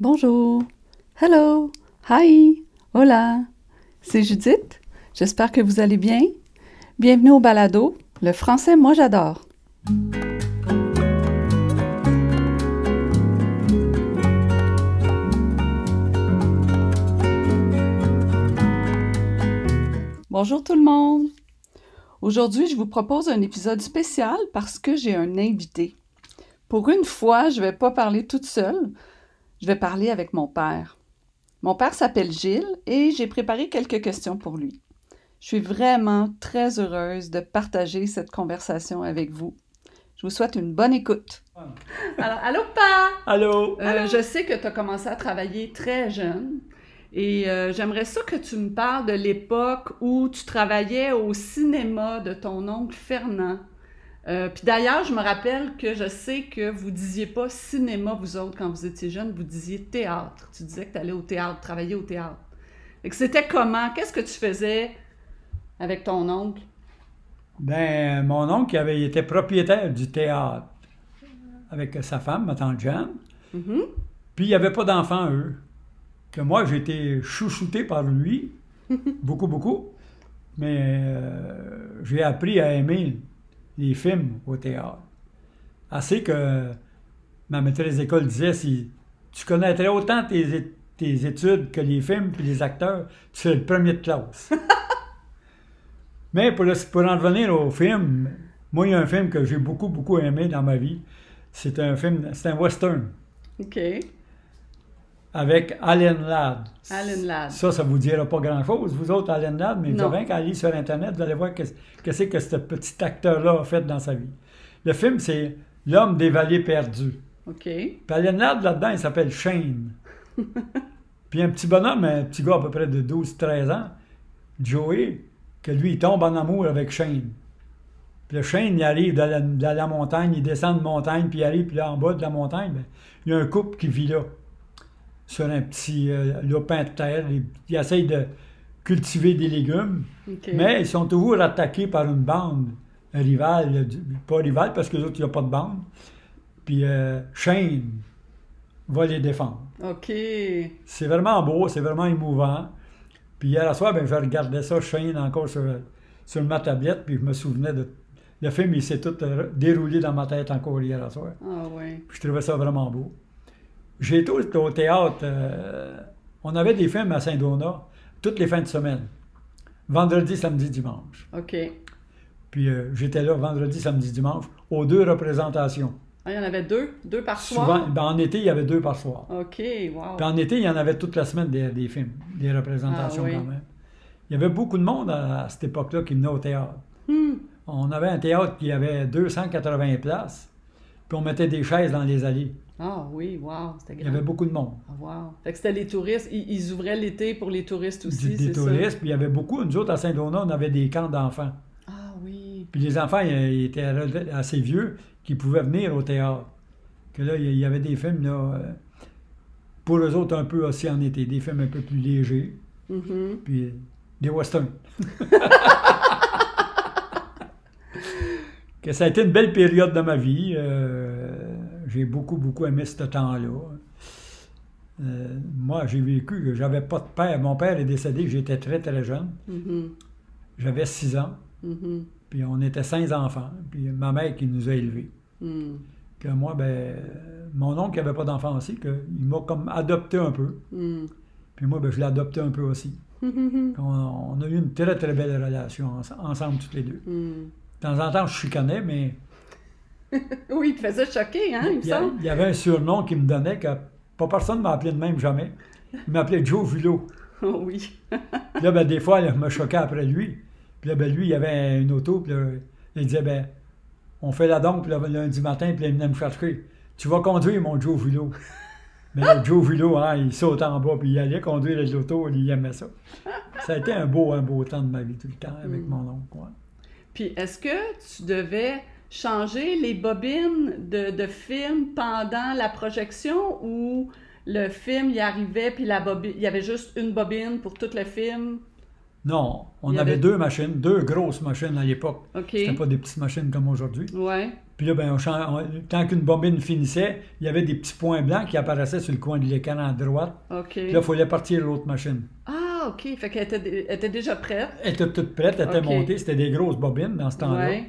Bonjour. Hello. Hi. Hola. C'est Judith. J'espère que vous allez bien. Bienvenue au balado. Le français, moi j'adore. Bonjour tout le monde. Aujourd'hui, je vous propose un épisode spécial parce que j'ai un invité. Pour une fois, je ne vais pas parler toute seule. Je vais parler avec mon père. Mon père s'appelle Gilles et j'ai préparé quelques questions pour lui. Je suis vraiment très heureuse de partager cette conversation avec vous. Je vous souhaite une bonne écoute. Alors, allô, pa! Allô? Euh, je sais que tu as commencé à travailler très jeune et euh, j'aimerais ça que tu me parles de l'époque où tu travaillais au cinéma de ton oncle Fernand. Euh, Puis d'ailleurs, je me rappelle que je sais que vous disiez pas cinéma, vous autres, quand vous étiez jeune, vous disiez théâtre. Tu disais que tu allais au théâtre, travailler au théâtre. Fait que c'était comment? Qu'est-ce que tu faisais avec ton oncle? Ben, mon oncle il avait, il était propriétaire du théâtre avec sa femme, ma tante Jeanne. Mhm. Puis il n'y avait pas d'enfants, eux. Que moi, j'ai été chouchouté par lui, beaucoup, beaucoup. Mais euh, j'ai appris à aimer les films au théâtre. Assez que ma maîtresse d'école disait si tu connaîtrais autant tes, tes études que les films puis les acteurs, tu serais le premier de classe. Mais pour, le- pour en revenir au film, moi, il y a un film que j'ai beaucoup, beaucoup aimé dans ma vie. C'est un film, c'est un western OK. Avec Alan Ladd. Alan Ladd. Ça, ça vous dira pas grand-chose, vous autres, Alan Ladd, mais vous avez qu'à aller sur Internet, vous allez voir qu'est-ce qu'est-ce que ce petit acteur-là a fait dans sa vie. Le film, c'est L'homme des vallées perdues. OK. Puis Alan Ladd, là-dedans, il s'appelle Shane. Puis un petit bonhomme, un petit gars à peu près de 12-13 ans, Joey, que lui, il tombe en amour avec Shane. Puis le Shane, il arrive de la, de la montagne, il descend de montagne, puis il arrive, puis là, en bas de la montagne, ben, il y a un couple qui vit là, sur un petit euh, lopin de terre. Ils, ils essayent de cultiver des légumes, mais ils sont toujours attaqués par une bande rivale, du- pas rivale, parce que les autres, il n'y a pas de bande. Puis euh, Shane va les défendre. OK. C'est vraiment beau, c'est vraiment émouvant. Puis hier soir, ben, je regardais ça, Shane, encore sur, sur ma tablette, puis je me souvenais de... Le film, il s'est tout euh, déroulé dans ma tête encore hier soir. Ah ouais. Puis je trouvais ça vraiment beau. J'ai été au, théâtre. euh, on avait des films à Saint-Donat toutes les fins de semaine. Vendredi, samedi, dimanche. OK. Puis euh, j'étais là vendredi, samedi, dimanche, aux deux représentations. Ah, il y en avait deux? Deux par Souvent, soir? ben, en été, il y avait deux par soir. OK, wow. Puis en été, il y en avait toute la semaine des, des films, des représentations Ah oui. quand même. Il y avait beaucoup de monde à, à cette époque-là qui venait au théâtre. Hmm. On avait un théâtre qui avait 280 places, puis on mettait des chaises dans les allées. Ah oui, wow, c'était Il y grand. avait beaucoup de monde. Ah, wow. Fait que c'était les touristes. Ils, ils ouvraient l'été pour les touristes aussi, des touristes, puis il y avait beaucoup. Nous autres, à Saint-Donat, on avait des camps d'enfants. Ah oui. Puis les enfants, ils, étaient assez vieux qui pouvaient venir au théâtre. Que là, il y avait des films, là, euh, pour eux autres, un peu aussi en été, des films un peu plus légers, Mhm. puis des westerns. que ça a été une belle période de ma vie. euh, j'ai beaucoup, beaucoup aimé ce temps-là. Euh, moi, j'ai vécu, j'avais pas de père. Mon père est décédé, j'étais très, très jeune. Mhm. J'avais six ans. Mhm. Puis on était cinq enfants. Puis ma mère qui nous a élevés. Hmm. Que moi, ben, mon oncle n'avait pas d'enfant aussi, que, il m'a comme adopté un peu. Hmm. Puis moi, ben, je l'ai adopté un peu aussi. On, on a eu une très, très belle relation ens- ensemble, toutes les deux. De temps en temps, je chicanais, mais Oui, il te faisait choquer, hein, il me il y, a- semble. il y avait un surnom qui me donnait que pas personne ne m'a appelé de même jamais. Il m'appelait Joe Vulot. Oh oui. Puis là, ben, des fois, là, je me choquais après lui. Puis là, ben, lui, il avait une auto, puis là, il disait, ben, on fait la dompe, puis là, lundi matin, puis là, il venait me chercher. Tu vas conduire, mon Joe Vulot. Mais là, Joe Vulot, hein, il sautait en bas, puis il allait conduire l'auto, il aimait ça. Ça a été un beau, un beau temps de ma vie, tout le temps, avec Mm. mon oncle. ouais. Puis est-ce que tu devais changer les bobines de, de films pendant la projection ou le film y arrivait puis la bobine, il y avait juste une bobine pour tout le film? Non, on avait avait- deux machines, deux grosses machines à l'époque. OK. C'était pas des petites machines comme aujourd'hui. Ouais. Puis là, ben, on tant qu'une bobine finissait, il y avait des petits points blancs qui apparaissaient sur le coin de l'écran à droite. OK. Puis là, il fallait partir l'autre machine. Ah, OK. Fait qu'elle était, dé- elle était déjà prête. Elle était toute prête, elle était montée. C'était des grosses bobines dans ce temps-là. Ouais.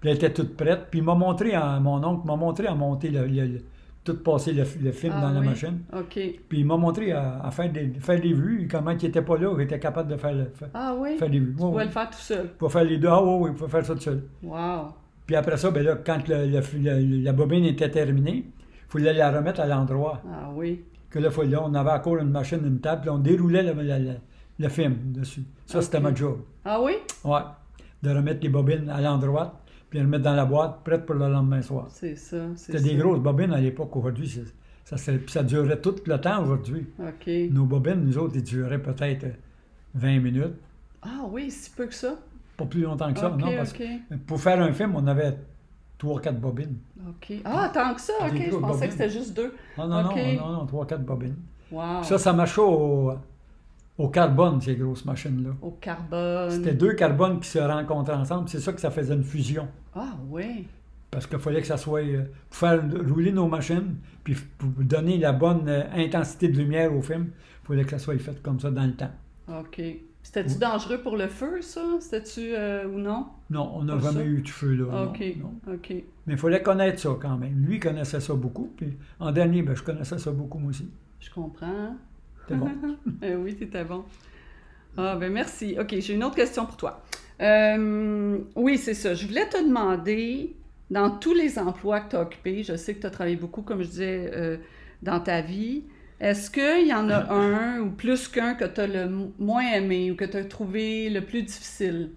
Puis elle était toute prête. Puis il m'a montré, à, mon oncle m'a montré à monter, le, le- le- tout passer le, le film Ah dans la oui. machine. OK. Puis il m'a montré à, à faire, des, faire des vues, comment il n'était pas là, il était capable de faire, le- faire, Ah oui. faire des vues. Tu Ouais, pouvais le faire tout seul. Pour faire les deux. Ah oui, oui, il faire ça tout seul. Wow. Puis après ça, ben là, quand le- le- le- la bobine était terminée, il fallait la remettre à l'endroit. Ah oui. Que là, faut- là, on avait encore une machine, une table, puis on déroulait le, le- le- le film dessus. Ça, c'était ma job. Ah oui? Ouais. De remettre les bobines à l'endroit, puis les remettre dans la boîte, prête pour le lendemain soir. C'est ça. C'était des grosses bobines à l'époque. Aujourd'hui, ça, ça durait tout le temps aujourd'hui. OK. Nos bobines, nous autres, ils duraient peut-être euh, 20 minutes. Ah oui, si peu que ça. Pas plus longtemps que ça, non? Parce que pour faire un film, on avait 3-4 bobines. OK. Ah, tant que ça. OK. Je pensais bobines. que c'était juste deux. Non, non, non, non, non, 3-4 bobines. Wow. Ça, ça marchait au, au carbone, ces grosses machines-là. Au carbone. C'était deux carbones qui se rencontraient ensemble. C'est ça que ça faisait une fusion. Ah oui. Parce qu'il fallait que ça soit. euh, Pour faire rouler nos machines, puis pour donner la bonne euh, intensité de lumière au film, il fallait que ça soit fait comme ça dans le temps. OK. C'était-tu Oui. dangereux pour le feu, ça? C'était-tu euh, ou non? Non, on n'a jamais ça? eu de feu là. OK. non. OK. Mais il fallait connaître ça quand même. Lui connaissait ça beaucoup. Puis en dernier, ben, je connaissais ça beaucoup moi aussi. Je comprends. Euh, oui, c'était bon. Ah, ben merci. OK, j'ai une autre question pour toi. Euh, oui, c'est ça. Je voulais te demander, dans tous les emplois que tu as occupés, je sais que tu as travaillé beaucoup, comme je disais, euh, dans ta vie, est-ce qu'il y en a un ou plus qu'un que tu as le mo- moins aimé ou que tu as trouvé le plus difficile?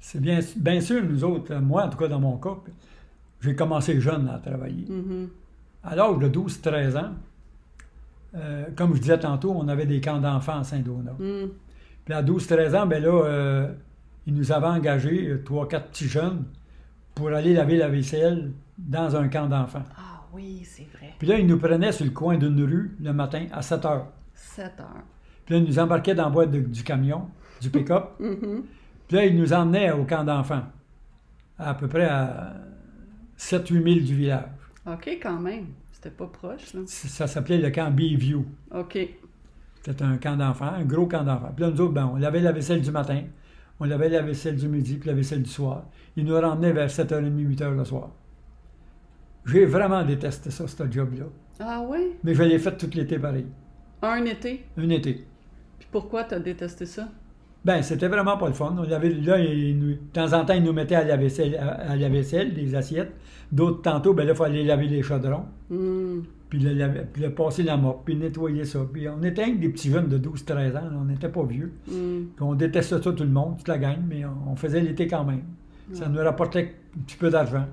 C'est bien, bien sûr, nous autres, euh, moi en tout cas dans mon cas, j'ai commencé jeune à travailler. Mhm. À l'âge de 12-13 ans, euh, comme je disais tantôt, on avait des camps d'enfants à Saint-Donat. Mm. Puis à 12-13 ans, ben là, euh, ils nous avaient engagés, euh, trois, quatre petits jeunes, pour aller laver la vaisselle dans un camp d'enfants. Ah oui, c'est vrai. Puis là, ils nous prenaient sur le coin d'une rue le matin à 7 heures. 7 heures. Puis là, ils nous embarquaient dans la boîte de- du camion, du pick-up. Mhm. Puis là, ils nous emmenaient au camp d'enfants, à peu près à 7-8 000 du village. OK, quand même. C'était pas proche, là. Ça s'appelait le camp Bayview. OK. C'était un camp d'enfants, un gros camp d'enfants. Puis là, nous autres, ben, on lavait la vaisselle du matin, on lavait la vaisselle du midi, puis la vaisselle du soir. Ils nous ramenaient vers 7h30, 8h le soir. J'ai vraiment détesté ça, ce job-là. Ah oui? Mais je l'ai fait tout l'été pareil. Un été? Un été. Puis pourquoi tu as détesté ça? Ben, c'était vraiment pas le fun. On avait, là, nous- de temps en temps, ils nous mettaient à la vaisselle, à, à la vaisselle des assiettes. D'autres, tantôt, ben là, il fallait laver les chaudrons, Hmm. puis le, puis le passer la mop, puis nettoyer ça. Puis on était avec des petits jeunes de 12-13 ans, là, on n'était pas vieux. Hmm. Puis on détestait ça tout le monde, toute la gang, mais on, on faisait l'été quand même. Ça nous rapportait un petit peu d'argent.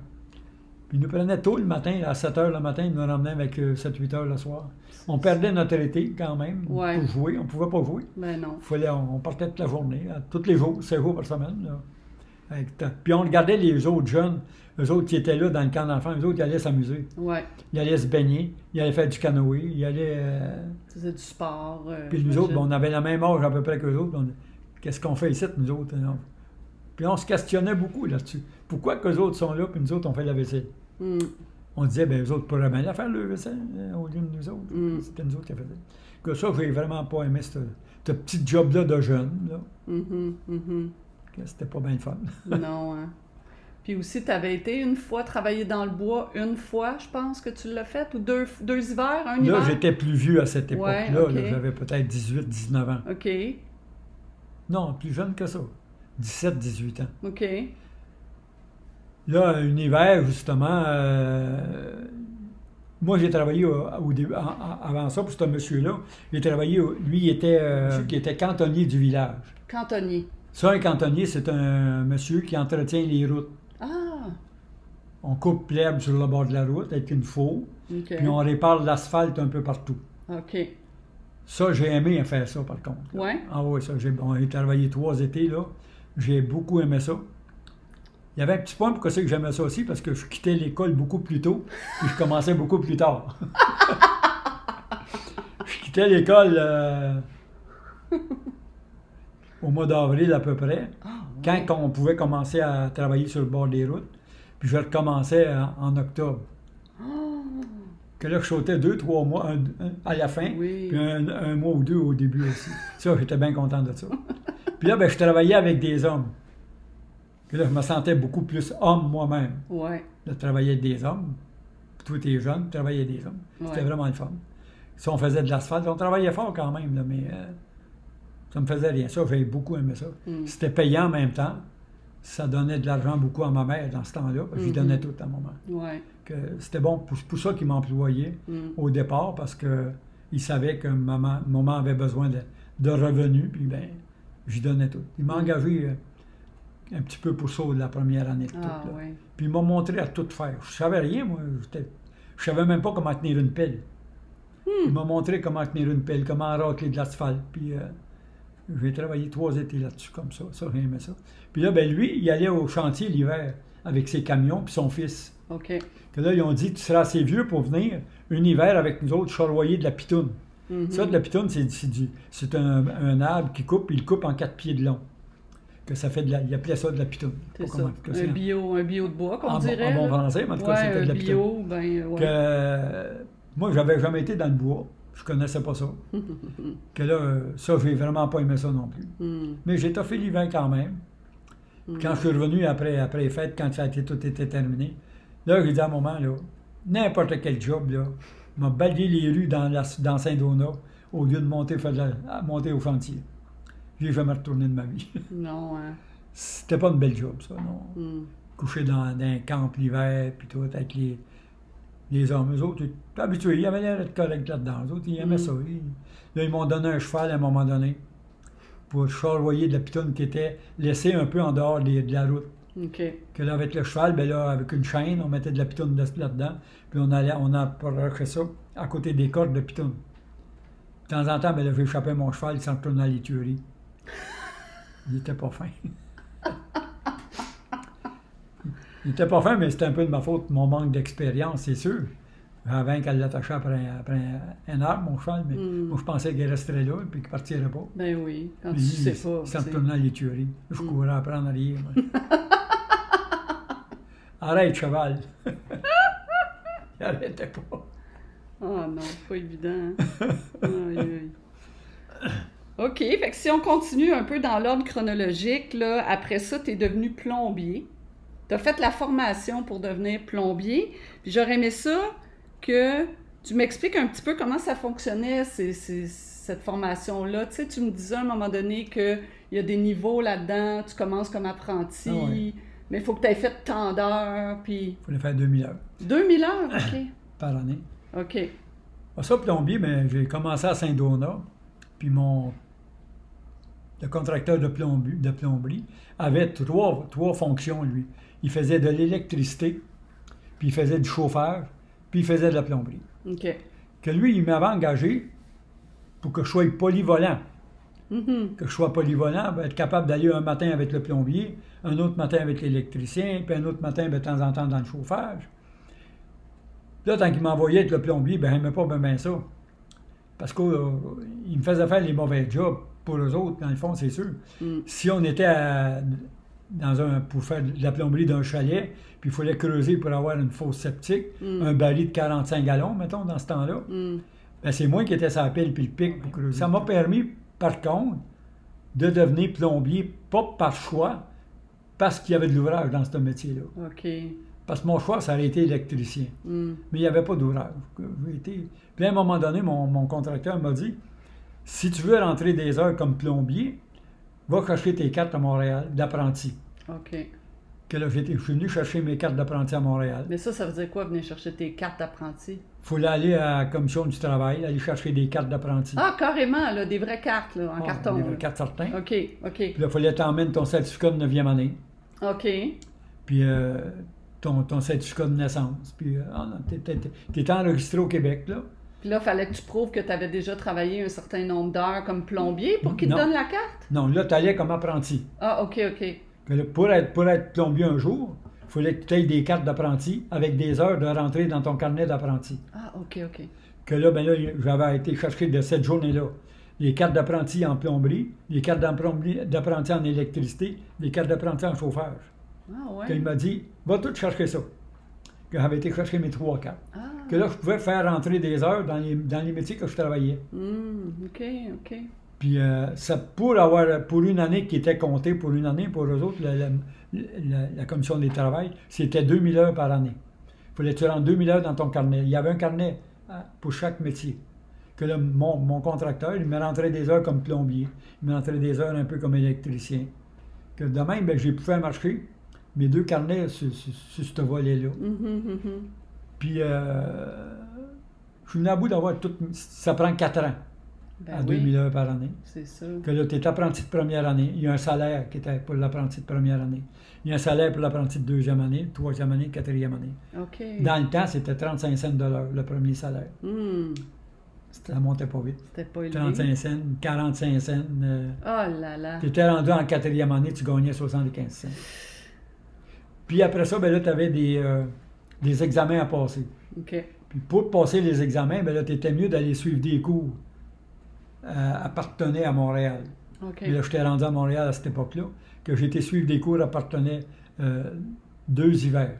Puis ils nous prenaient tôt le matin, à 7 h le matin, ils nous ramenaient avec 7-8 h le soir. On perdait notre été quand même Ouais. pour jouer. On pouvait pas jouer. Ben non. Fallait, on, on partait toute la journée, tous les jours, 7 jours par semaine. là. Avec ta- Puis on regardait les autres jeunes, eux autres qui étaient là dans le camp d'enfants, eux autres, ils allaient s'amuser. Ouais. Ils allaient se baigner, ils allaient faire du canoë, ils allaient... euh, faisais du sport. euh, puis nous autres, ben, on avait la même âge à peu près qu'eux autres. On- Qu'est-ce qu'on fait ici, nous autres? hein? Puis on se questionnait beaucoup là-dessus. Pourquoi qu'eux autres sont là, puis nous autres, on fait la vaisselle? Hmm. On disait, ben eux autres pourraient bien la faire, le vaisselle, euh, au lieu de nous autres. Mm. C'était nous autres qui la faisaient. Que ça, j'ai vraiment pas aimé ce, ce petit job-là de jeune, là. Mhm, mhm. que C'était pas bien le fun. non, hein. Puis aussi, tu avais été une fois travailler dans le bois, une fois, je pense que tu l'as fait, ou deux, deux hivers, un Là, hiver? j'étais plus vieux à cette Ouais, ok. là. J'avais peut-être 18, 19 ans. OK, Non, plus jeune que ça. 17, 18 ans. OK. Là, un hiver, justement, euh, moi, j'ai travaillé au, au début, en- en- avant ça, pour ce monsieur-là. J'ai travaillé, lui, il était, euh, qui était cantonnier du village. Cantonnier. Ça, un cantonnier, c'est un monsieur qui entretient les routes. Ah, On coupe l'herbe sur le bord de la route avec une faux, OK. puis on répare l'asphalte un peu partout. OK. Ça, j'ai aimé faire ça, par contre. Ouais. Ah oui, ça, j'ai bon, j'ai travaillé trois étés, là. J'ai beaucoup aimé ça. Il y avait un petit point pourquoi c'est que j'aimais ça aussi, parce que je quittais l'école beaucoup plus tôt, puis je commençais beaucoup plus tard. je quittais l'école... euh, au mois d'avril à peu près, Ah, quand on pouvait commencer à travailler sur le bord des routes. Puis je recommençais en, en octobre. Oh, Que là, je sautais deux, trois mois un- un- à la fin, Oui. puis un, un mois ou deux au début aussi. Ça, j'étais bien content de ça. Puis là, ben, je travaillais avec des hommes. Puis là, je me sentais beaucoup plus homme moi-même. ouais. de travailler avec des hommes. Puis toi, t'es jeune, travailler avec des hommes. C'était Ouais. vraiment le fun. Si on faisait de l'asphalte, on travaillait fort quand même, là, mais euh, ça me faisait rien. Ça, j'ai beaucoup aimé ça. Mm. C'était payant en même temps. Ça donnait de l'argent beaucoup à ma mère dans ce temps-là. parce que J'y donnais tout à maman. Ouais. Que C'était bon pour, pour ça qu'il m'employait Mm. au départ, parce que il savait que maman, maman avait besoin de, de revenus, puis ben, j'y donnais tout. Il m'a engagé euh, un petit peu pour ça la première année de. Ah. Puis il m'a montré à tout faire. Je savais rien, moi. Je savais même pas comment tenir une pelle. Il m'a montré comment tenir une pelle, comment racler de l'asphalte. Puis euh, j'ai travaillé trois étés là-dessus comme ça. Ça, j'ai aimé ça. Puis là, ben lui, il allait au chantier l'hiver avec ses camions, puis son fils. OK. Que là, ils ont dit, tu seras assez vieux pour venir un hiver avec nous autres charroyer de la pitoune. Mhm. Ça, de la pitoune, c'est, un, un arbre qui coupe, puis il coupe en quatre pieds de long. Que ça fait de la, il appelait ça de la pitoune. C'est ça. comment- Un bio, un bio de bois, qu'on bon- dirait. en bon français, mais en tout cas, c'était de la bio, ben, ouais. Que, euh, moi, j'avais jamais été dans le bois. Je connaissais pas ça. que là, ça, j'ai vraiment pas aimé ça non plus. Mm. Mais j'ai toffé l'hiver quand même. Mm. Quand je suis revenu après, après les fêtes, quand ça a été, tout était terminé, là, j'ai dit à un moment, là, n'importe quel job, là, m'a balayé les rues dans, la, dans Saint-Donat au lieu de monter, faire de la- à monter au chantier. J'ai jamais retourné de ma vie. Non, hein. C'était pas une belle job, ça, non. Mm. Coucher dans, dans un camp l'hiver, puis tout, avec les, les hommes. Eux autres, ils étaient habitués, ils avaient l'air d'être corrects là-dedans. Eux autres, ils aimaient Mm. ça. Ils- là, ils m'ont donné un cheval à un moment donné pour charroyer de la pitonne qui était laissée un peu en dehors des- de la route. OK. Que là, avec le cheval, ben là, avec une chaîne, on mettait de la pitonne de- là-dedans, puis on allait, on approchait ça à côté des cordes de pitonne. De temps en temps, ben là, j'échappais mon cheval, il s'en retournait à l'éturie. Il était pas fin. il était pas fin, mais c'était un peu de ma faute, mon manque d'expérience, c'est sûr. Avant qu'elle l'attachait après, un- après un, arbre, mon cheval, mais Mm. moi, je pensais qu'il resterait là, puis qu'il partirait pas. Ben oui, quand tu sais pas. S'en tu sais. retournait à l'éturie. Je Mm. courais après en arrière. Arrête, cheval. il arrêtait pas. Ah non, c'est pas évident. hein. Aïe, aïe. OK, fait que si on continue un peu dans l'ordre chronologique, là, après ça, tu es devenu plombier. Tu as fait la formation pour devenir plombier. Puis j'aurais aimé ça que tu m'expliques un petit peu comment ça fonctionnait, ces- ces- cette formation-là. Tu sais, tu me disais à un moment donné qu'il y a des niveaux là-dedans, tu commences comme apprenti, Ah ouais. mais il faut que tu aies fait tant d'heures, puis Il fallait faire 2000 heures 2000 heures, OK. par année. OK. Ça, plombier, mais j'ai commencé à Saint-Donat. Puis mon. Le contracteur de, plombi- de plomberie avait trois, trois fonctions, lui. Il faisait de l'électricité, puis il faisait du chauffage, puis il faisait de la plomberie. Que lui, il m'avait engagé pour que je sois polyvalent. Mhm. que je sois polyvalent, ben, être capable d'aller un matin avec le plombier, un autre matin avec l'électricien, puis un autre matin ben, de temps en temps dans le chauffage. Là, tant qu'il m'envoyait avec le plombier, ben, il n'aimait pas bien ben ça. Parce qu'il me faisait faire les mauvais jobs pour eux autres, dans le fond, c'est sûr. Mm. Si on était à- dans un, pour faire de la plomberie d'un chalet, puis il fallait creuser pour avoir une fosse septique, Mm. un baril de 45 gallons, mettons, dans ce temps-là, Mm. ben, c'est moi qui étais sur la pile puis le pic pour creuser. Ça m'a permis, par contre, de devenir plombier, pas par choix, parce qu'il y avait de l'ouvrage dans ce métier-là. OK. Parce que mon choix, ça aurait été électricien. Mm. Mais il n'y avait pas d'ouvrage. Puis à un moment donné, mon, mon contracteur m'a dit si tu veux rentrer des heures comme plombier, va chercher tes cartes à Montréal d'apprenti. OK. Que là, je suis venu chercher mes cartes d'apprenti à Montréal. Mais ça, ça veut dire quoi, venir chercher tes cartes d'apprenti? Il fallait aller à la commission du travail, aller chercher des cartes d'apprenti. Ah, carrément, là, des vraies cartes, là, en Ah, carton. Des là. vraies cartes certains. OK, OK. Puis là, il fallait t'emmener ton certificat de 9e année, OK. puis euh, ton, ton certificat de naissance. Puis euh, ah non, enregistré au Québec, là. Puis là, fallait que tu prouves que tu avais déjà travaillé un certain nombre d'heures comme plombier pour qu'ils te Non. donnent la carte? Non, là, tu allais comme apprenti. Ah, OK, OK. Que là, pour, être, pour être plombier un jour, il fallait que tu aies des cartes d'apprenti avec des heures de rentrée dans ton carnet d'apprenti. Ah, OK, OK. Que là, ben là, j'avais été chercher de cette journée-là les cartes d'apprenti en plomberie, les cartes d'apprenti d'apprenti en électricité, les cartes d'apprenti en chauffage. Ah, ouais. Que il m'a dit, va tout chercher ça. Que j'avais été chercher mes trois cartes. Ah. Que là, je pouvais faire rentrer des heures dans les, dans les métiers que je travaillais. Hmm, OK, OK. Puis euh, ça, pour avoir pour une année qui était comptée pour une année, pour eux autres, la, la- la- la commission des travail, c'était 2000 heures par année. Il fallait que tu rentres 2000 heures dans ton carnet. Il y avait un carnet hein, pour chaque métier. Que là, mon, mon contracteur, il me rentrait des heures comme plombier, il me rentrait des heures un peu comme électricien. Que de même, ben, j'ai pu faire marcher mes deux carnets sur, sur- sur ce volet-là. Mhm, mhm. Puis, euh, je suis venu à bout d'avoir tout. Ça prend 4 ans Ben à oui, 2000 heures par année c'est ça. que là, tu es apprenti de première année. Il y a un salaire qui était pour l'apprenti de première année. Il y a un salaire pour l'apprenti de deuxième année, troisième année, quatrième année. Dans le temps, c'était 35 cents de l'heure, le premier salaire. Hmm, Ça montait pas vite. C'était pas élevé. 35 cents, 45 cents. Oh là là. tu étais rendu en quatrième année, tu gagnais 75 cents. Puis après ça, ben là, tu avais des, euh, des examens à passer. OK. Puis pour passer les examens, ben là, tu étais mieux d'aller suivre des cours euh, à Partenay à Montréal. OK. Puis là, j'étais rendu à Montréal à cette époque-là, que j'ai été suivre des cours à Partenay euh, deux hivers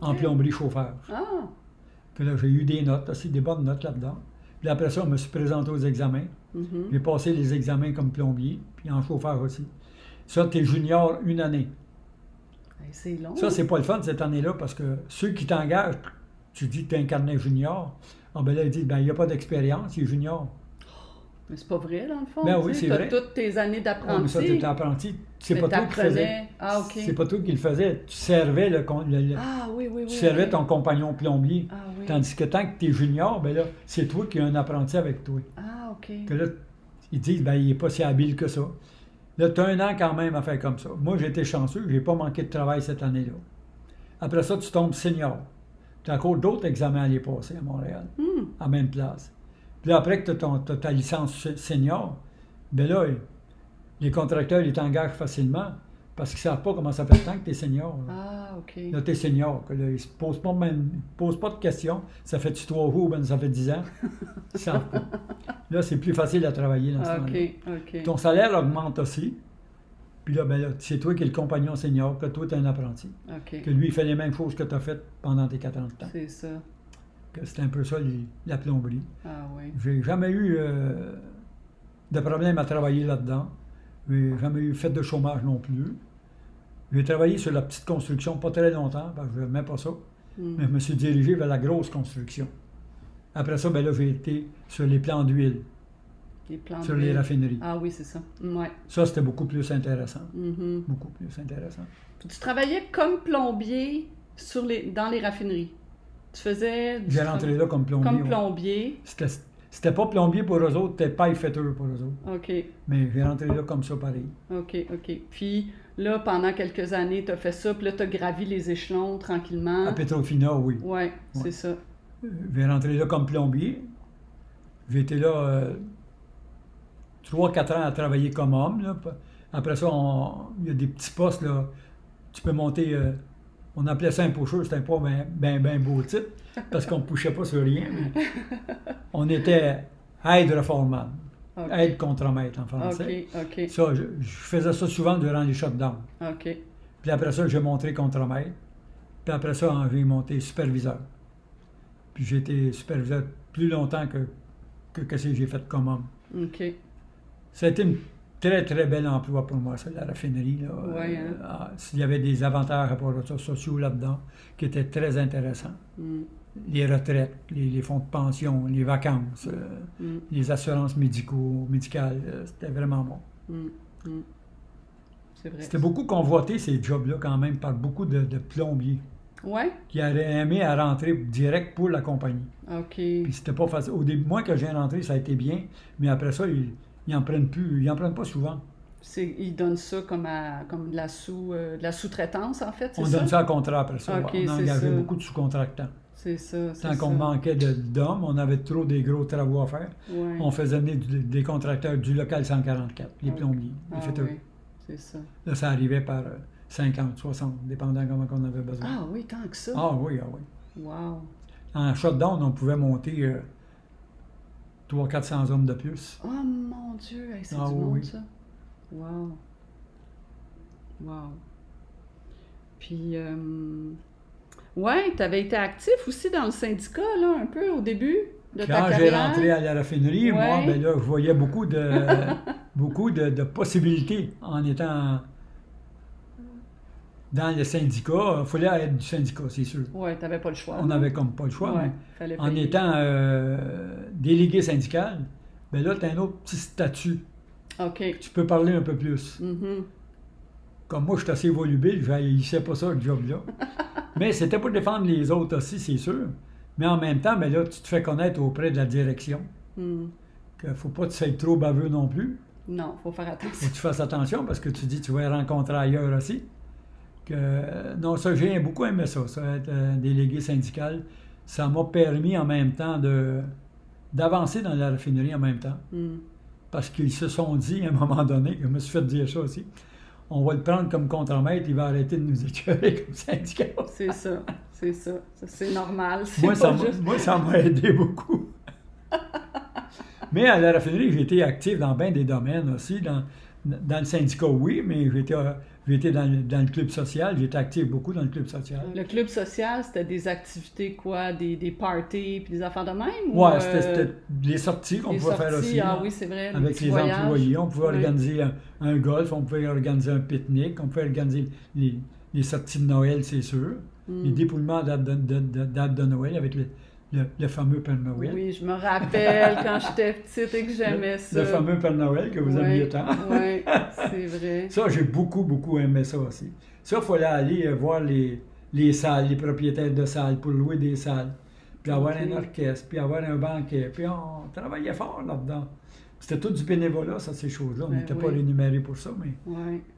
en plomberie chauffage. Ah, Que là, j'ai eu des notes, aussi des bonnes notes là-dedans. Puis après ça, je me suis présenté aux examens. mhm. J'ai passé les examens comme plombier, puis en chauffage aussi. Ça, tu es junior une année. Hey, c'est long. Ça, c'est pas le fun cette année-là, parce que ceux qui t'engagent, tu dis que tu es un carnet junior. Ah ben là, ils disent, ben il n'y a pas d'expérience, il est junior. Mais c'est pas vrai, dans le fond. Ben oui, c'est vrai. toutes tes années Ah, mais d'apprenti. ça, tu es apprenti. C'est pas toi qui faisais. Ah, OK. C'est pas toi qui le faisais. Tu servais le, Ah, oui, oui, oui. tu servais oui. ton compagnon plombier. Ah, oui. Tandis que tant que tu es junior, ben là, c'est toi qui as un apprenti avec toi. Ah, OK. Que là, ils disent, ben, il n'est pas si habile que ça. Là, tu as un an quand même à faire comme ça. Moi, j'ai été chanceux, j'ai pas manqué de travail cette année-là. Après ça, tu tombes senior. Tu as encore d'autres examens à aller passer à Montréal, Hmm. en même place. Puis là, après que tu as, ta licence se- senior, ben là, les contracteurs, ils t'engagent facilement parce qu'ils ne savent pas comment ça fait le temps que tu es senior. là. Ah, OK. Là, t'es senior. Que là, ils ne se posent pas, même, ils posent pas de questions. Ça fait-tu trois jours ou ben ça fait dix ans? Ils savent pas. Là, c'est plus facile à travailler dans ce temps-là. Ton salaire augmente aussi. Puis là, ben là, c'est toi qui es le compagnon senior, que toi, tu es un apprenti. OK. Que lui, il fait les mêmes choses que tu as faites pendant tes 40 ans. C'est ça. C'est un peu ça, les- la plomberie. Ah, oui. J'ai jamais eu euh, de problème à travailler là-dedans. J'ai jamais eu fait de chômage non plus. J'ai travaillé sur la petite construction pas très longtemps, parce que je n'aimais pas ça. Hmm. Mais je me suis dirigé vers la grosse construction. Après ça, ben là, j'ai été sur les plans d'huile, Les plans sur les raffineries. Ah, oui, c'est ça. Ouais. Ça, c'était beaucoup plus intéressant. Mhm. Beaucoup plus intéressant. Puis Tu travaillais comme plombier sur les, dans les raffineries. Tu faisais J'ai rentré là comme plombier. comme ouais. plombier. C'était, c'était pas plombier pour eux autres, c'était paille fêteur pour eux autres. OK, Mais j'ai rentré là comme ça pareil. OK, OK. Puis là, pendant quelques années, tu as fait ça, puis là, tu as gravi les échelons tranquillement. À Petrofina, oui. Ouais, c'est ça. Euh, J'ai rentré là comme plombier. J'ai été là euh, 3-4 ans à travailler comme homme. là. Après ça, il y a des petits postes. Là. Tu peux monter. euh, on appelait ça un pocheur, c'était pas bien ben, ben beau titre, parce qu'on ne poussait pas sur rien. mais on était aide reformable, OK, aide contre-maître en français. OK, OK, Ça, je, je faisais ça souvent durant les shutdowns. OK. Puis après ça, j'ai monté contre-maître. Puis après ça, j'ai monté superviseur. Puis j'ai été superviseur plus longtemps que, que, que ce que j'ai fait comme homme. OK. Ça a été un très, très bel emploi pour moi, ça, la raffinerie. Là. Ouais, hein. Euh, ah, Il y avait des avantages rapport à ça, sociaux là-dedans qui étaient très intéressants. Mm, Les retraites, les, les fonds de pension, les vacances, euh, mm, les assurances médicaux, médicales, euh, c'était vraiment bon. mm, mm. C'est vrai. C'était beaucoup convoité, ces jobs-là, quand même, par beaucoup de, de plombiers. Ouais, qui auraient aimé à rentrer direct pour la compagnie. OK. Puis c'était pas facile. Au début, moi, quand j'ai rentré, ça a été bien, mais après ça, ils, ils en prennent plus, ils en prennent pas souvent. C'est, ils donnent ça comme, à, comme de la sous, euh, de la sous-traitance, en fait, c'est On ça? donne ça? à contrat après ça. Ok, on c'est engageait ça. beaucoup de sous-contractants. C'est ça, Tant qu'on manquait de- d'hommes, on avait trop des gros travaux à faire. Ouais. On faisait venir du- des contracteurs du local 144, les Ah. plombiers, les Ah, faiteurs. oui, c'est ça. Là, ça arrivait par euh, 50, 60, dépendant comment on avait besoin. Ah oui, tant que ça. Ah oui, ah oui. Wow. En shutdown, on pouvait monter euh, 300-400 hommes de plus. Oh mon Dieu, hey, c'est Ah du oui, monde, oui. ça. Wow. Wow. Puis, euh, ouais, tu avais été actif aussi dans le syndicat, là, un peu au début de ta Quand j'ai rentré à la raffinerie, moi, ben là, je voyais beaucoup de, beaucoup de, de possibilités en étant dans le syndicat. Il fallait être du syndicat, c'est sûr. Ouais, tu n'avais pas le choix. On n'avait comme pas le choix, Ouais, mais en étant euh, délégué syndical, ben là, tu as un autre petit statut. OK. Tu peux parler un peu plus. Mhm. Comme moi, je suis assez volubile, je ne sais pas ça, le job-là. mais c'était pour défendre les autres aussi, c'est sûr. Mais en même temps, ben là, tu te fais connaître auprès de la direction. Mm. Il ne faut pas que tu sois trop baveux non plus. Non, faut faire faut attention. que tu fasses attention parce que tu dis que tu vas les rencontrer ailleurs aussi. Que, euh, non, ça, j'ai beaucoup aimé ça, ça, être euh, délégué syndical. Ça m'a permis en même temps de d'avancer dans la raffinerie en même temps. Mm. Parce qu'ils se sont dit à un moment donné, je me suis fait dire ça aussi, on va le prendre comme contre-maître, il va arrêter de nous écœurer comme syndicat. C'est ça, c'est ça. C'est normal. Moi, ça pas m'a- juste... moi, ça m'a aidé beaucoup. mais à la raffinerie, j'ai été actif dans bien des domaines aussi. Dans, dans le syndicat, oui, mais j'ai été dans, le, dans le club social. Été actif beaucoup dans le club social. Le club social, c'était des activités quoi? Des, des parties puis des affaires de même? ou, Ouais, euh, c'était des sorties qu'on pouvait faire aussi. Ah là, oui, c'est vrai. avec les voyages. employés. On pouvait organiser un, un golf, on pouvait organiser un pique-nique, on pouvait organiser les, les sorties de Noël, c'est sûr. Mm. Les dépouillements d'arbres de, de, de- d'arbres de Noël avec le, le- le fameux Père Noël. Oui, je me rappelle quand j'étais petite et que j'aimais ça. le fameux Père Noël que vous Ouais, aimiez tant. ouais, c'est vrai. Ça, j'ai beaucoup, beaucoup aimé ça aussi. Ça, il fallait aller voir les, les salles, les propriétaires de salles pour louer des salles, puis avoir un orchestre, puis avoir un banquet, puis on travaillait fort là-dedans. C'était tout du bénévolat, ça, ces choses-là. On Ben n'était oui. pas rémunérés pour ça, mais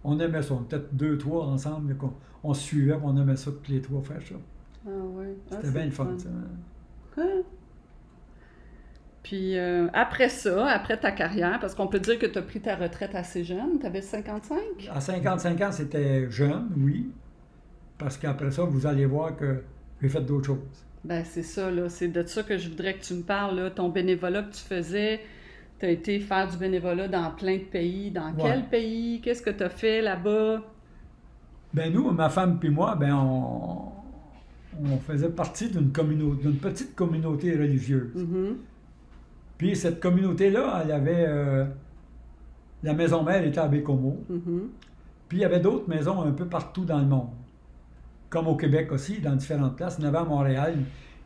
on aimait ça. On était peut-être deux, trois ensemble, mais qu'on- on se suivait, on aimait ça, tous les trois, faire ça. Ah ouais. Ah, C'était bien le fun, ça. Puis euh, après ça, après ta carrière, parce qu'on peut dire que tu as pris ta retraite assez jeune, tu avais 55? À 55 ans, c'était jeune, oui, parce qu'après ça, vous allez voir que j'ai fait d'autres choses. Ben c'est ça, là. C'est de ça que je voudrais que tu me parles, là. Ton bénévolat que tu faisais, tu as été faire du bénévolat dans plein de pays. Dans Ouais. quel pays? Qu'est-ce que tu as fait là-bas? Ben nous, ma femme puis moi, ben on, on faisait partie d'une communauté, petite communauté religieuse. Mhm. Puis cette communauté-là, elle avait euh, la maison mère était à Bécomo. Mhm. Puis il y avait d'autres maisons un peu partout dans le monde. Comme au Québec aussi, dans différentes places. Il y en avait à Montréal,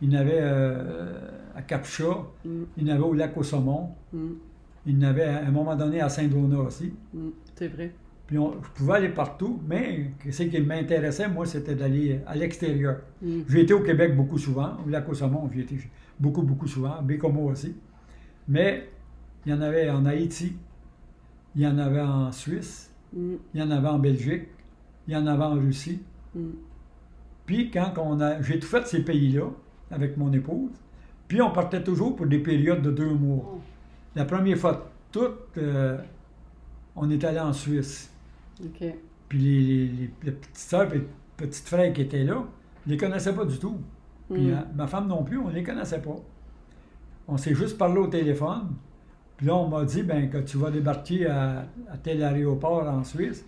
il y en avait euh, à Capcha, Mm, il y en avait au lac au Saumon, mm, il y en avait à un moment donné à Saint-Donat aussi. mm. C'est vrai. Puis on- je pouvais aller partout, mais ce qui m'intéressait, moi, c'était d'aller à l'extérieur. Mm. J'ai été au Québec beaucoup souvent, au lac au Saumon, j'y étais beaucoup, beaucoup souvent, Bécomo aussi. Mais il y en avait en Haïti, il y en avait en Suisse, Mm, il y en avait en Belgique, il y en avait en Russie. mm. Puis quand on a, j'ai tout fait ces pays-là avec mon épouse, puis on partait toujours pour des périodes de deux mois. Oh, La première fois toute, euh, on est allé en Suisse. Puis les, les- les- les petites sœurs et petites frères qui étaient là, je les connaissais pas du tout. Puis Mm. euh, ma femme non plus, on les connaissait pas. On s'est juste parlé au téléphone. Puis là, on m'a dit ben, que tu vas débarquer à, à tel aéroport en Suisse.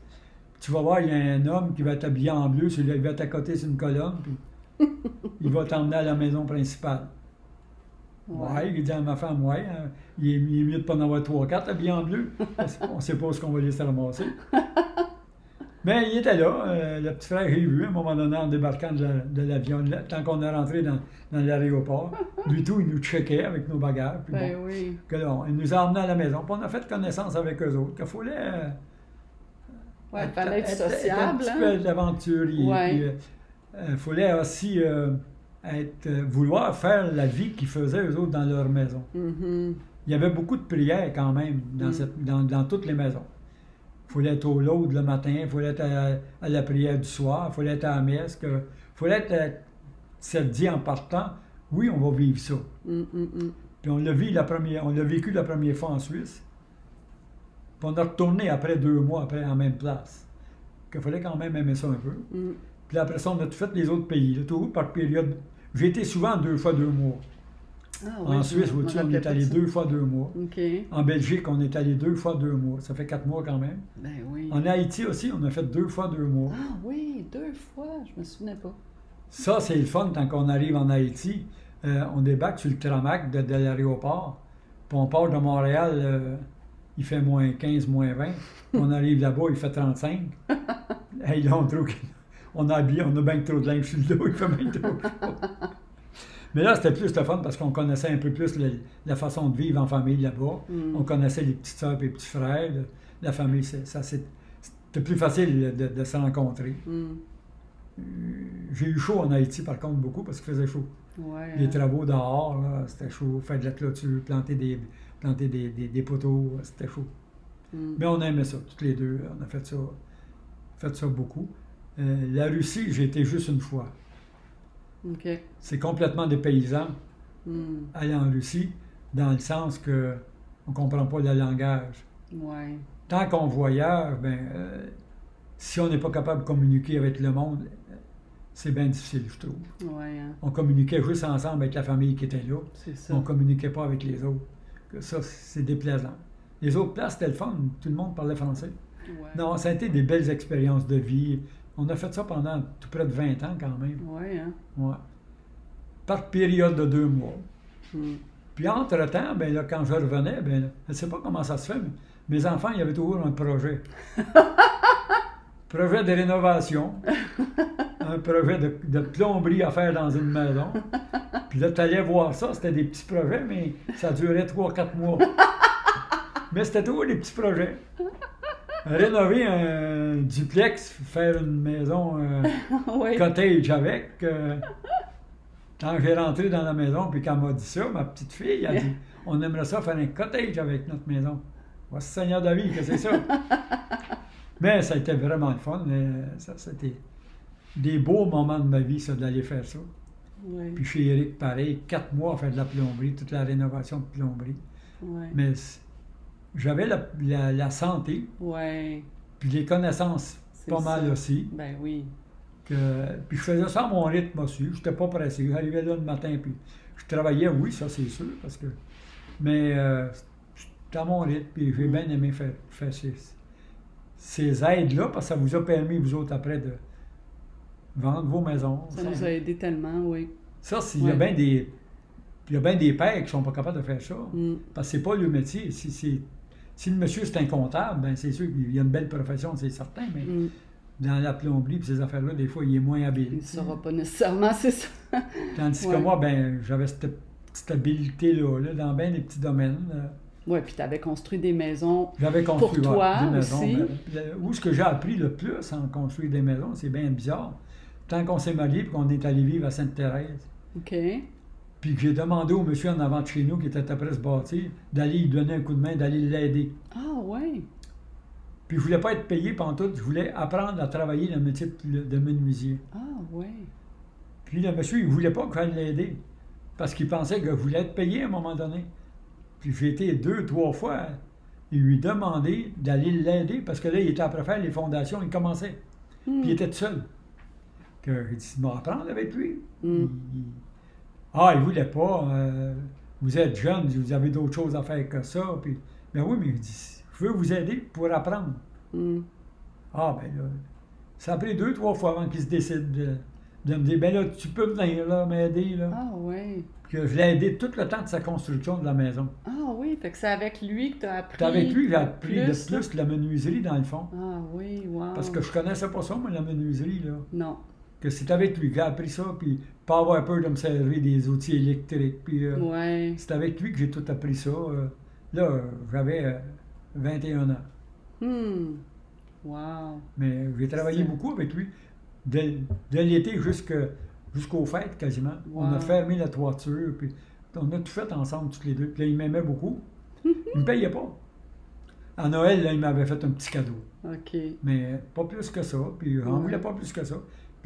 Tu vas voir, il y a un homme qui va être habillé en bleu, celui-là, il va être à côté sur une colonne, puis il va t'emmener à la maison principale. Ouais, il dit à ma femme, ouais, hein, il, est, il est mieux de pas en avoir trois, quatre habillés en bleu. parce qu'on sait pas où ce qu'on va laisser ramasser. Mais il était là, euh, le petit frère, j'ai vu à un moment donné en débarquant de, la- de l'avion, tant qu'on est rentré dans, dans l'aéroport. Lui tout, il nous checkait avec nos bagages. Puis Ben bon, oui. que là, nous a emmenés à la maison. Puis on a fait connaissance avec eux autres. Qu'il fallait. euh, Ouais, il fallait être sociable. un petit hein? peu d'aventurier. Ouais. Puis, euh, euh, fallait aussi être, vouloir faire la vie qu'ils faisaient eux autres dans leur maison. Mhm. Il y avait beaucoup de prières quand même dans, Mm. cette- dans, dans toutes les maisons. Il fallait être au load le matin, il fallait être à, à la prière du soir, il fallait être à la messe. Il fallait être, euh, se dit en partant, oui, on va vivre ça. Mm, mm, mm. Puis on l'a vu la première, on l'a vécu la première fois en Suisse. Puis on a retourné après deux mois après en même place. Qu'il fallait quand même aimer ça un peu. Puis après ça, on a tout fait les autres pays, là, tout par période. J'ai été souvent deux fois deux mois. Ah, en Suisse, on est allé deux fois deux mois. En Belgique, on est allé deux fois deux mois. Ça fait quatre mois quand même. Ben oui. En Haïti aussi, on a fait deux fois deux mois. Ah oui, deux fois, je me souvenais pas. Ça, c'est le fun quand on arrive en Haïti. Euh, on débarque sur le Tramac de, de l'aéroport. Puis on part de Montréal, euh, il fait moins 15, moins 20. Puis on arrive là-bas, il fait 35. hey, là, on trouve qu'on a habillé, on a bien trop de linge sur le dos, il fait bien trop chaud. Mais là, c'était plus le fun parce qu'on connaissait un peu plus le- la façon de vivre en famille là-bas. Mm. On connaissait les petites sœurs et les petits frères. le- La famille, ça, c'était plus facile de, de se rencontrer. Mm. J'ai eu chaud en Haïti, par contre, beaucoup, parce qu'il faisait chaud. Ouais. Les hein. travaux dehors, là, c'était chaud. Faire de la clôture, planter des, planter des, des- des poteaux, c'était chaud. Mm. Mais on aimait ça, toutes les deux. On a fait ça, fait ça beaucoup. Euh, la Russie, j'ai été juste une fois. C'est complètement des paysans, Mm. aller en Russie, dans le sens que on comprend pas le langage. Ouais. Tant qu'on voyage, ben, euh, si on n'est pas capable de communiquer avec le monde, c'est bien difficile, je trouve. Ouais, hein. On communiquait juste ensemble avec la famille qui était là. Ça. On ne communiquait pas avec les autres. Ça, c'est déplaisant. Les autres places, c'était le fun. Tout le monde parlait français. Ouais. Non, ça a été des belles expériences de vie. On a fait ça pendant tout près de 20 ans quand même. Ouais, hein. Ouais. Par période de deux mois. Mm. Puis entre-temps, ben là, quand je revenais, ben, là, je ne sais pas comment ça se fait, mais mes enfants, il y avait toujours un projet. projet de rénovation, un projet de, de plomberie à faire dans une maison. Puis là, tu allais voir ça, c'était des petits projets, mais ça durait trois, quatre mois. Mais c'était toujours des petits projets. Rénover un duplex, faire une maison euh, cottage avec. euh, quand j'ai rentré dans la maison, puis quand elle m'a dit ça, ma petite fille, elle a dit On aimerait ça faire un cottage avec notre maison. Oh, Seigneur David, que c'est ça? Mais ça a été vraiment le fun. Ça, c'était des beaux moments de ma vie, ça, d'aller faire ça. Puis chez Eric, pareil, quatre mois à faire de la plomberie, toute la rénovation de plomberie. Mais j'avais la, la- la santé, Ouais. puis les connaissances pas mal aussi. Ben oui. que- puis je faisais ça à mon rythme aussi. Je n'étais pas pressé. J'arrivais là le matin, puis je travaillais, oui, ça c'est sûr, parce que. Mais euh, c'était à mon rythme, puis j'ai bien aimé faire, faire ces, ces aides-là, parce que ça vous a permis, vous autres, après, de vendre vos maisons. Ça nous a aidé tellement, oui. Ça, il y a bien des. Il y a bien des pères qui ne sont pas capables de faire ça. Mm. Parce que c'est pas le métier. C'est- si le monsieur c'est un comptable, ben c'est sûr qu'il a une belle profession, c'est certain, mais Mm. dans la plomberie et ces affaires-là, des fois, il est moins habile. Il ne saura pas nécessairement, c'est ça. Tandis Ouais. que moi, ben, j'avais cette petite habilité-là, là, dans bien des petits domaines. là. Oui, puis tu avais construit des maisons. J'avais construit Pour ouais, toi des maisons. aussi. ben, où ce que j'ai appris le plus en construire des maisons, c'est bien bizarre. Tant qu'on s'est mariés et qu'on est allé vivre à Sainte-Thérèse, OK. Puis que j'ai demandé au monsieur en avant de chez nous, qui était après se bâtir, d'aller lui donner un coup de main, d'aller l'aider. Ah, ouais. Puis je voulais pas être payé pendant tout, je voulais apprendre à travailler dans le métier de, menuisier. Ah, ouais. Puis le monsieur, il voulait pas que j'aille l'aider. Parce qu'il pensait que je voulais être payé à un moment donné. Puis j'ai été deux, trois fois et lui demander d'aller l'aider parce que là, il était après faire les fondations, il commençait. Mm. Puis il était tout seul. Que j'ai dit, vas apprendre avec lui. Mm. Il- Ah, il voulait pas. euh, vous êtes jeune, vous avez d'autres choses à faire que ça. Puis, ben oui, mais il dit, je veux vous aider pour apprendre. Mm. Ah, ben là, ça a pris deux, trois fois avant qu'il se décide de, de me dire, ben là, tu peux venir là, m'aider. Là. Ah, ouais. Puis que je l'ai aidé tout le temps de sa construction de la maison. Ah, oui. Fait que c'est avec lui que tu as appris. Puis avec lui, j'ai le appris le plus, là. plus la menuiserie, dans le fond. Ah, oui, wow. Parce que je connaissais pas ça, moi, la menuiserie, là. Non. Que c'est avec lui que j'ai appris ça, puis pas avoir peur de me servir des outils électriques. Puis euh, Ouais. c'est avec lui que j'ai tout appris ça. euh. là, euh, j'avais euh, 21 ans. Hmm. Wow. Mais j'ai travaillé beaucoup avec lui, de, de l'été jusqu'aux fêtes quasiment. On a fermé la toiture, puis on a tout fait ensemble, tous les deux. Puis là, il m'aimait beaucoup. il ne me payait pas. À Noël, là, il m'avait fait un petit cadeau. OK. Mais pas plus que ça. Puis on Ouais. voulait pas plus que ça.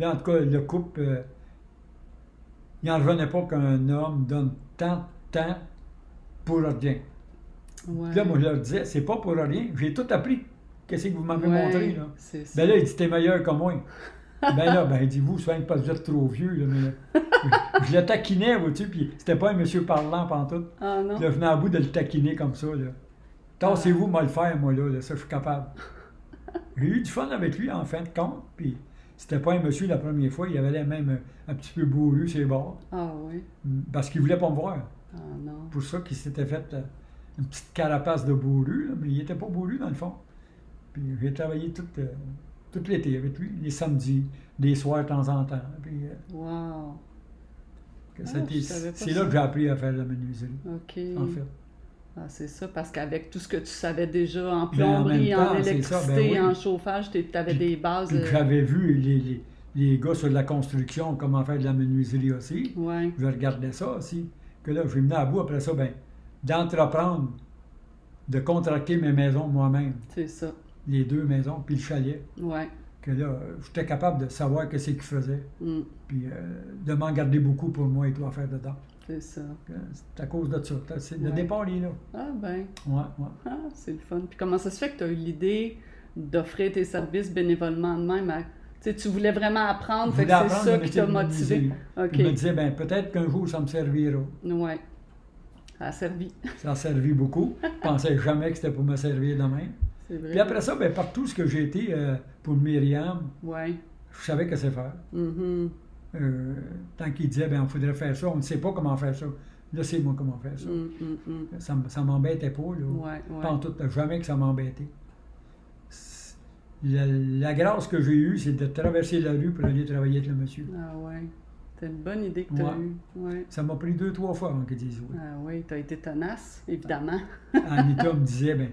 Puis en tout cas, le couple, euh, il n'en revenait pas qu'un homme donne tant de temps pour rien. Ouais. Puis là, moi, je leur disais, c'est pas pour rien. J'ai tout appris. Qu'est-ce que vous m'avez Ouais, montré, là? Ben là, il dit, t'es meilleur que moi. ben là, ben, dis-vous, souvent pas vous êtes trop vieux, là, mais je le taquinais, vois-tu, puis c'était pas un monsieur parlant pantoute. Ah non? Là, je venais à bout de le taquiner comme ça, là. Tassez-vous, moi le faire, moi, là, là, ça, je suis capable. J'ai eu du fun avec lui, en fin de compte, puis c'était pas un monsieur la première fois, il avait même un, un petit peu bourru, ses bords, Ah oui? parce qu'il voulait pas me voir. Ah non. pour ça qu'il s'était fait euh, une petite carapace de bourru, là, mais il était pas bourru dans le fond. Puis j'ai travaillé tout, euh, tout l'été avec lui, les samedis, des soirs de temps en temps. Puis, euh, Wow. Ah, c'est là que j'ai appris à faire la menuiserie, OK. en fait. Ah, c'est ça, parce qu'avec tout ce que tu savais déjà en plomberie, en, temps, c'est électricité, ben oui. en chauffage, tu avais des bases. Que euh, j'avais vu les, les, les gars sur la construction, comment faire de la menuiserie aussi. Ouais, Je regardais ça aussi. Que là, je venais à bout après ça, ben, d'entreprendre, de contracter mes maisons moi-même, c'est ça. les deux maisons, puis le chalet. Ouais. que là, j'étais capable de savoir ce qu'il faisait, Mm, puis euh, de m'en garder beaucoup pour moi et toi à faire dedans. C'est ça. Euh, C'est à cause de ça. C'est- Le départ, il est là. Ah ben, Ouais, ouais. ah, c'est le fun. Puis comment ça se fait que tu as eu l'idée d'offrir tes services bénévolement de même à... Tu voulais vraiment apprendre, c'est ça qui t'a motivé. menuisier. OK. Je me disais, ben, peut-être qu'un jour, ça me servira. Ouais. Ça a servi. Ça a servi beaucoup. Je pensais jamais que c'était pour me servir demain. C'est vrai. Puis après ça, ben, partout ce que j'ai été euh, pour Myriam, Ouais. je savais que c'est faire. Mhm. Euh, tant qu'il disait, ben, il faudrait faire ça, on ne sait pas comment faire ça. Là, c'est moi comment faire ça. Mm, mm, mm. Ça, ça m'embêtait pas, là. Ouais, ouais. Pas en tout, jamais que ça m'embêtait. La, la grâce que j'ai eue, c'est de traverser la rue pour aller travailler avec le monsieur. Ah ouais. C'est une bonne idée que tu as Ouais. eue. Ouais. Ça m'a pris deux, trois fois avant qu'il dise oui. Ah oui, tu as été tenace, évidemment. Anita me disait, ben,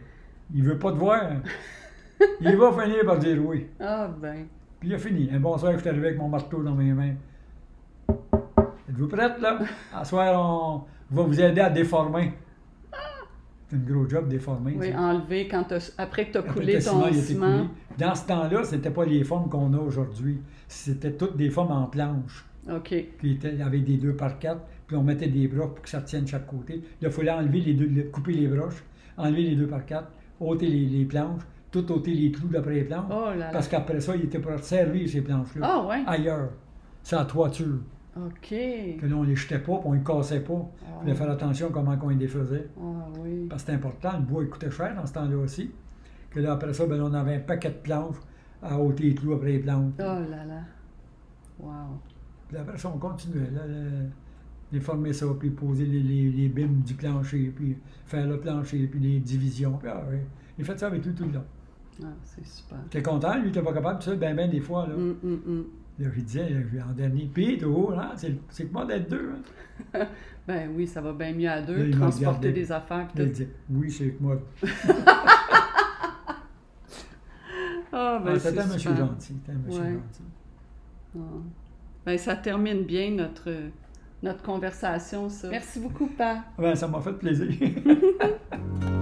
il veut pas te voir. Il va finir par dire oui. Ah ben. Puis il a fini. Un bon soir, je suis arrivé avec mon marteau dans mes mains. Êtes-vous prête, là? À soir, on va vous aider à déformer. C'est un gros job, déformer. Oui, ça. enlever quand après que tu as coulé ton ciment. coulé. Dans ce temps-là, c'était pas les formes qu'on a aujourd'hui. C'était toutes des formes en planche. OK. Qui étaient avec des 2 par 4 puis on mettait des broches pour que ça tienne de chaque côté. Là, il fallait enlever les deux, couper les broches, enlever les 2 par 4 ôter les, les planches, tout ôter les clous d'après les planches. Oh là là. Parce qu'après ça, il était pour servir ces planches-là. Ah ouais. Ailleurs. C'est la toiture. OK. Que là, on les jetait pas, puis on les cassait pas. Il Ah, fallait faire attention comment on les défaisait. ah oui. Parce que c'est important, le bois il coûtait cher dans ce temps-là aussi. Que là, après ça, ben, on avait un paquet de planches à ôter les clous après les planches. Oh là là. Wow. Puis après ça, on continuait, là, le- déformer ça, puis poser les, les, les bimes du plancher, puis faire le plancher, puis les divisions. Puis, ah, ouais. Il fait ça avec lui tout le long. Ah, c'est super. T'es content, lui, t'es pas capable, ça, ben, ben, des fois, là. Hum, hum, hum. Là, je disais, en dernier, puis, tout, là, c'est c'est comment d'être deux, hein? Ben oui, ça va bien mieux à deux, transporter des affaires. Puis tout. oui, c'est que moi. Ah, ben Ah, c'est c'était un monsieur super. gentil, c'était un monsieur Ouais. gentil. Ah. Ben, ça termine bien notre, notre conversation, ça. Merci beaucoup, Pa. Ben, ça m'a fait plaisir.